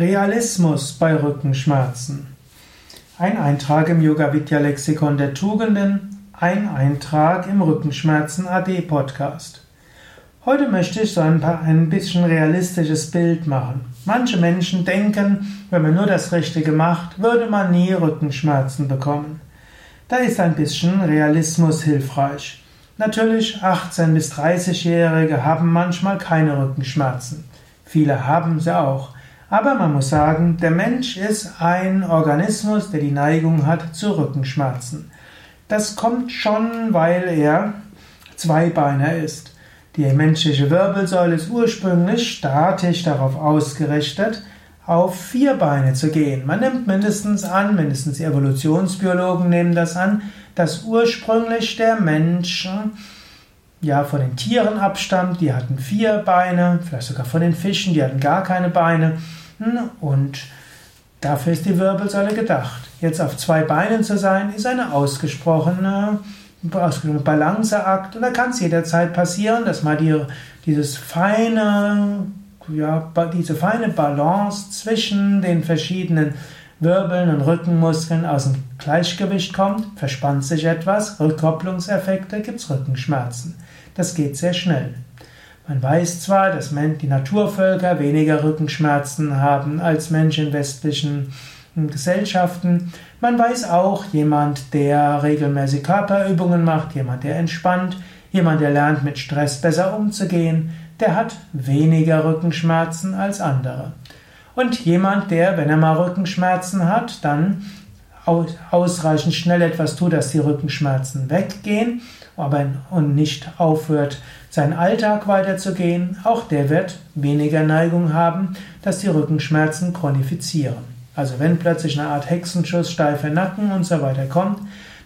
Realismus bei Rückenschmerzen. Ein Eintrag im Yoga Vidya Lexikon der Tugenden, ein Eintrag im Rückenschmerzen AD Podcast. Heute möchte ich so ein, paar, ein bisschen realistisches Bild machen. Manche Menschen denken, wenn man nur das Richtige macht, würde man nie Rückenschmerzen bekommen. Da ist ein bisschen Realismus hilfreich. Natürlich, 18- bis 30-Jährige haben manchmal keine Rückenschmerzen. Viele haben sie auch. Aber man muss sagen, der Mensch ist ein Organismus, der die Neigung hat zu Rückenschmerzen. Das kommt schon, weil er Zweibeiner ist. Die menschliche Wirbelsäule ist ursprünglich statisch darauf ausgerichtet, auf vier Beine zu gehen. Man nimmt mindestens an, mindestens die Evolutionsbiologen nehmen das an, dass ursprünglich der Mensch ja von den Tieren abstammt, die hatten vier Beine, vielleicht sogar von den Fischen, die hatten gar keine Beine und dafür ist die Wirbelsäule gedacht. Jetzt auf zwei Beinen zu sein, ist eine ausgesprochene, ausgesprochene Balanceakt und da kann es jederzeit passieren, dass mal die, dieses feine, ja, diese feine Balance zwischen den verschiedenen Wirbeln und Rückenmuskeln aus dem Gleichgewicht kommt, verspannt sich etwas, Rückkopplungseffekte, gibt es Rückenschmerzen. Das geht sehr schnell. Man weiß zwar, dass die Naturvölker weniger Rückenschmerzen haben als Menschen in westlichen hm, Gesellschaften. Man weiß auch, jemand, der regelmäßig Körperübungen macht, jemand, der entspannt, jemand, der lernt, mit Stress besser umzugehen, der hat weniger Rückenschmerzen als andere. Und jemand, der, wenn er mal Rückenschmerzen hat, dann ausreichend schnell etwas tut, dass die Rückenschmerzen weggehen, aber und nicht aufhört, seinen Alltag weiterzugehen, auch der wird weniger Neigung haben, dass die Rückenschmerzen chronifizieren. Also wenn plötzlich eine Art Hexenschuss, steifer Nacken und so weiter kommt,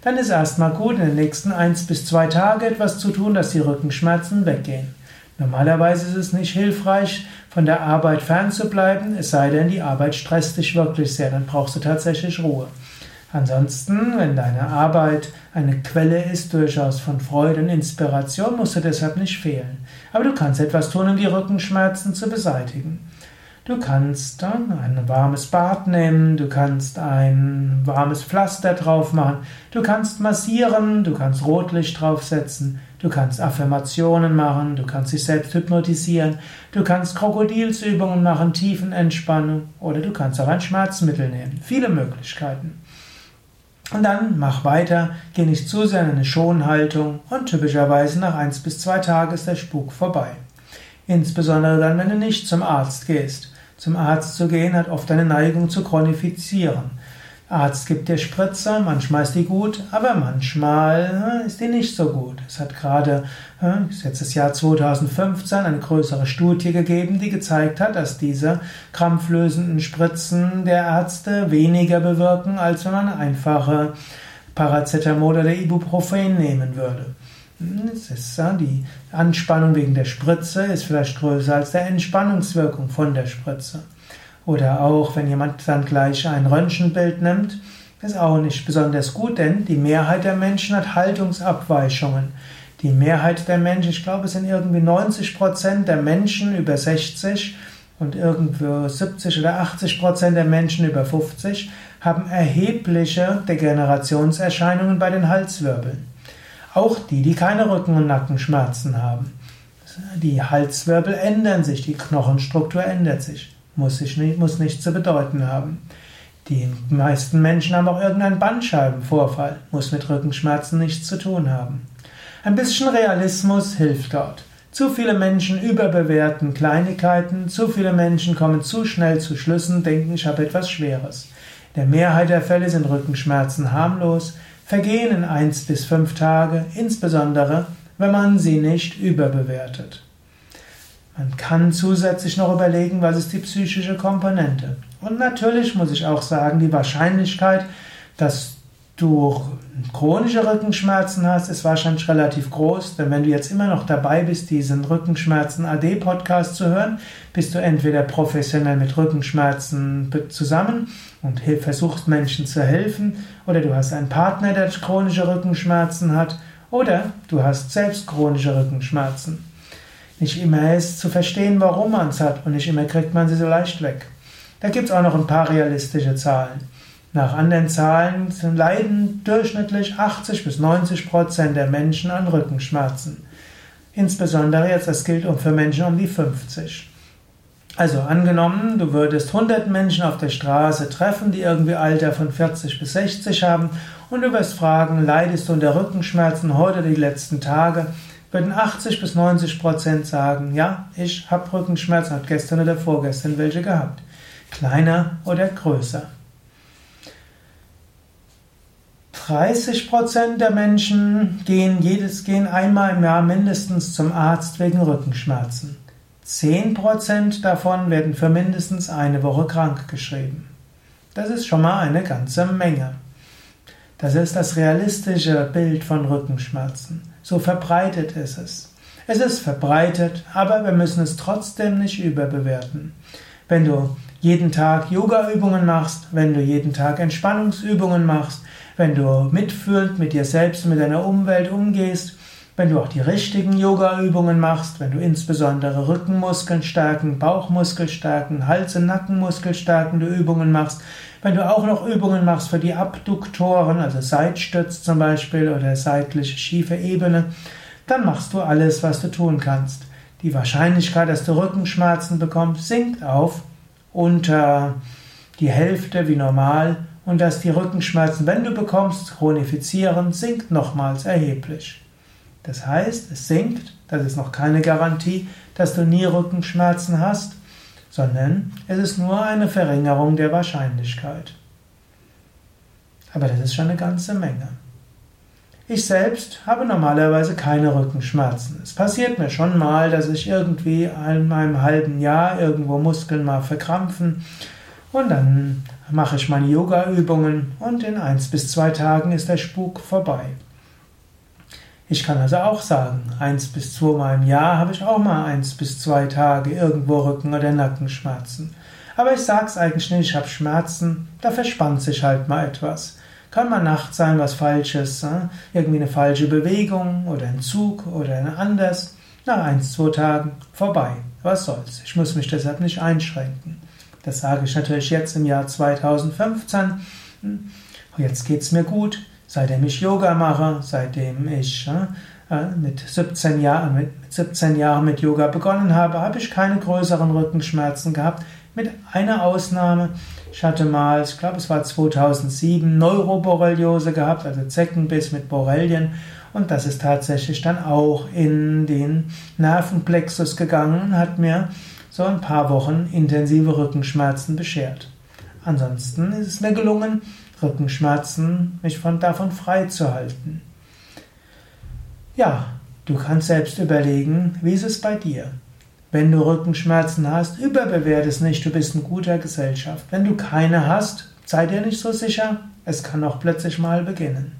dann ist erstmal gut, in den nächsten eins bis zwei Tagen etwas zu tun, dass die Rückenschmerzen weggehen. Normalerweise ist es nicht hilfreich, von der Arbeit fernzubleiben, es sei denn, die Arbeit stresst dich wirklich sehr, dann brauchst du tatsächlich Ruhe. Ansonsten, wenn deine Arbeit eine Quelle ist durchaus von Freude und Inspiration, musst du deshalb nicht fehlen. Aber du kannst etwas tun, um die Rückenschmerzen zu beseitigen. Du kannst dann ein warmes Bad nehmen, du kannst ein warmes Pflaster drauf machen, du kannst massieren, du kannst Rotlicht draufsetzen, du kannst Affirmationen machen, du kannst dich selbst hypnotisieren, du kannst Krokodilsübungen machen, Tiefenentspannung oder du kannst auch ein Schmerzmittel nehmen. Viele Möglichkeiten. Und dann mach weiter, geh nicht zu sehr in eine Schonhaltung und typischerweise nach eins bis zwei Tagen ist der Spuk vorbei. Insbesondere dann, wenn du nicht zum Arzt gehst. Zum Arzt zu gehen hat oft eine Neigung zu chronifizieren. Arzt gibt dir Spritze, manchmal ist die gut, aber manchmal ist die nicht so gut. Es hat gerade, jetzt das Jahr 2015, eine größere Studie gegeben, die gezeigt hat, dass diese krampflösenden Spritzen der Ärzte weniger bewirken, als wenn man einfache Paracetamol oder Ibuprofen nehmen würde. Es ist, die Anspannung wegen der Spritze ist vielleicht größer als der Entspannungswirkung von der Spritze. Oder auch, wenn jemand dann gleich ein Röntgenbild nimmt, ist auch nicht besonders gut, denn die Mehrheit der Menschen hat Haltungsabweichungen. Die Mehrheit der Menschen, ich glaube, es sind irgendwie 90 Prozent der Menschen über 60 und irgendwo 70 oder 80 Prozent der Menschen über 50 haben erhebliche Degenerationserscheinungen bei den Halswirbeln. Auch die, die keine Rücken- und Nackenschmerzen haben. Die Halswirbel ändern sich, die Knochenstruktur ändert sich. Muss, sich nicht, muss nichts zu bedeuten haben. Die meisten Menschen haben auch irgendeinen Bandscheibenvorfall, muss mit Rückenschmerzen nichts zu tun haben. Ein bisschen Realismus hilft dort. Zu viele Menschen überbewerten Kleinigkeiten, zu viele Menschen kommen zu schnell zu Schlüssen, denken, ich habe etwas Schweres. In der Mehrheit der Fälle sind Rückenschmerzen harmlos, vergehen in eins bis fünf Tage, insbesondere wenn man sie nicht überbewertet. Man kann zusätzlich noch überlegen, was ist die psychische Komponente. Und natürlich muss ich auch sagen, die Wahrscheinlichkeit, dass du chronische Rückenschmerzen hast, ist wahrscheinlich relativ groß, denn wenn du jetzt immer noch dabei bist, diesen Rückenschmerzen AD Podcast zu hören, bist du entweder professionell mit Rückenschmerzen zusammen und versuchst Menschen zu helfen, oder du hast einen Partner, der chronische Rückenschmerzen hat, oder du hast selbst chronische Rückenschmerzen. Nicht immer ist zu verstehen, warum man es hat und nicht immer kriegt man sie so leicht weg. Da gibt es auch noch ein paar realistische Zahlen. Nach anderen Zahlen leiden durchschnittlich 80 bis 90 Prozent der Menschen an Rückenschmerzen. Insbesondere jetzt, das gilt für Menschen um die 50. Also angenommen, du würdest 100 Menschen auf der Straße treffen, die irgendwie Alter von 40 bis 60 haben und du wirst fragen, leidest du unter Rückenschmerzen heute die letzten Tage? Würden 80 bis 90 Prozent sagen, ja, ich habe Rückenschmerzen, hat gestern oder vorgestern welche gehabt. Kleiner oder größer. 30 Prozent der Menschen gehen jedes gehen einmal im Jahr mindestens zum Arzt wegen Rückenschmerzen. 10% davon werden für mindestens eine Woche krank geschrieben. Das ist schon mal eine ganze Menge. Das ist das realistische Bild von Rückenschmerzen. So verbreitet ist es. Es ist verbreitet, aber wir müssen es trotzdem nicht überbewerten. Wenn du jeden Tag Yoga-Übungen machst, wenn du jeden Tag Entspannungsübungen machst, wenn du mitfühlend mit dir selbst und mit deiner Umwelt umgehst, wenn du auch die richtigen Yoga-Übungen machst, wenn du insbesondere Rückenmuskeln stärken, Bauchmuskel stärken, Hals- und Nackenmuskel stärkende Übungen machst, wenn du auch noch Übungen machst für die Abduktoren, also Seitstütz zum Beispiel oder seitliche schiefe Ebene, dann machst du alles, was du tun kannst. Die Wahrscheinlichkeit, dass du Rückenschmerzen bekommst, sinkt auf unter die Hälfte wie normal und dass die Rückenschmerzen, wenn du bekommst, chronifizieren, sinkt nochmals erheblich. Das heißt, es sinkt, das ist noch keine Garantie, dass du nie Rückenschmerzen hast, sondern es ist nur eine Verringerung der Wahrscheinlichkeit. Aber das ist schon eine ganze Menge. Ich selbst habe normalerweise keine Rückenschmerzen. Es passiert mir schon mal, dass ich irgendwie in einem halben Jahr irgendwo Muskeln mal verkrampfen und dann mache ich meine Yoga-Übungen und in eins bis zwei Tagen ist der Spuk vorbei. Ich kann also auch sagen, eins bis zweimal im Jahr habe ich auch mal eins bis zwei Tage irgendwo Rücken- oder Nackenschmerzen. Aber ich sage es eigentlich nicht, ich habe Schmerzen, da verspannt sich halt mal etwas. Kann mal nachts sein, was Falsches, äh? irgendwie eine falsche Bewegung oder ein Zug oder ein anders. Nach eins, zwei Tagen vorbei. Was soll's? Ich muss mich deshalb nicht einschränken. Das sage ich natürlich jetzt im Jahr 2015. Hm, jetzt geht's mir gut. Seitdem ich Yoga mache, seitdem ich äh, mit, 17 Jahren, mit 17 Jahren mit Yoga begonnen habe, habe ich keine größeren Rückenschmerzen gehabt, mit einer Ausnahme. Ich hatte mal, ich glaube es war 2007, Neuroborreliose gehabt, also Zeckenbiss mit Borrelien. Und das ist tatsächlich dann auch in den Nervenplexus gegangen und hat mir so ein paar Wochen intensive Rückenschmerzen beschert. Ansonsten ist es mir gelungen, Rückenschmerzen, mich von, davon frei zu halten. Ja, du kannst selbst überlegen, wie ist es bei dir? Wenn du Rückenschmerzen hast, überbewerte es nicht, du bist in guter Gesellschaft. Wenn du keine hast, sei dir nicht so sicher, es kann auch plötzlich mal beginnen.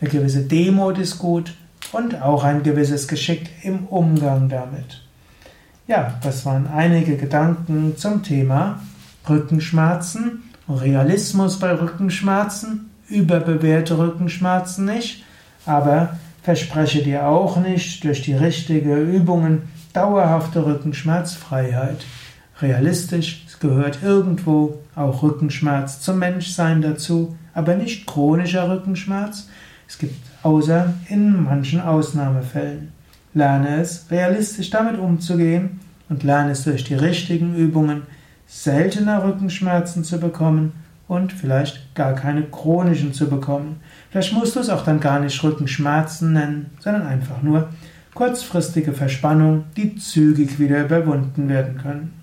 Eine gewisse Demut ist gut und auch ein gewisses Geschick im Umgang damit. Ja, das waren einige Gedanken zum Thema Rückenschmerzen. Realismus bei Rückenschmerzen, überbewährte Rückenschmerzen nicht, aber verspreche dir auch nicht durch die richtigen Übungen dauerhafte Rückenschmerzfreiheit. Realistisch, es gehört irgendwo auch Rückenschmerz zum Menschsein dazu, aber nicht chronischer Rückenschmerz. Es gibt außer in manchen Ausnahmefällen. Lerne es, realistisch damit umzugehen und lerne es durch die richtigen Übungen, seltener Rückenschmerzen zu bekommen und vielleicht gar keine chronischen zu bekommen. Vielleicht musst du es auch dann gar nicht Rückenschmerzen nennen, sondern einfach nur kurzfristige Verspannung, die zügig wieder überwunden werden können.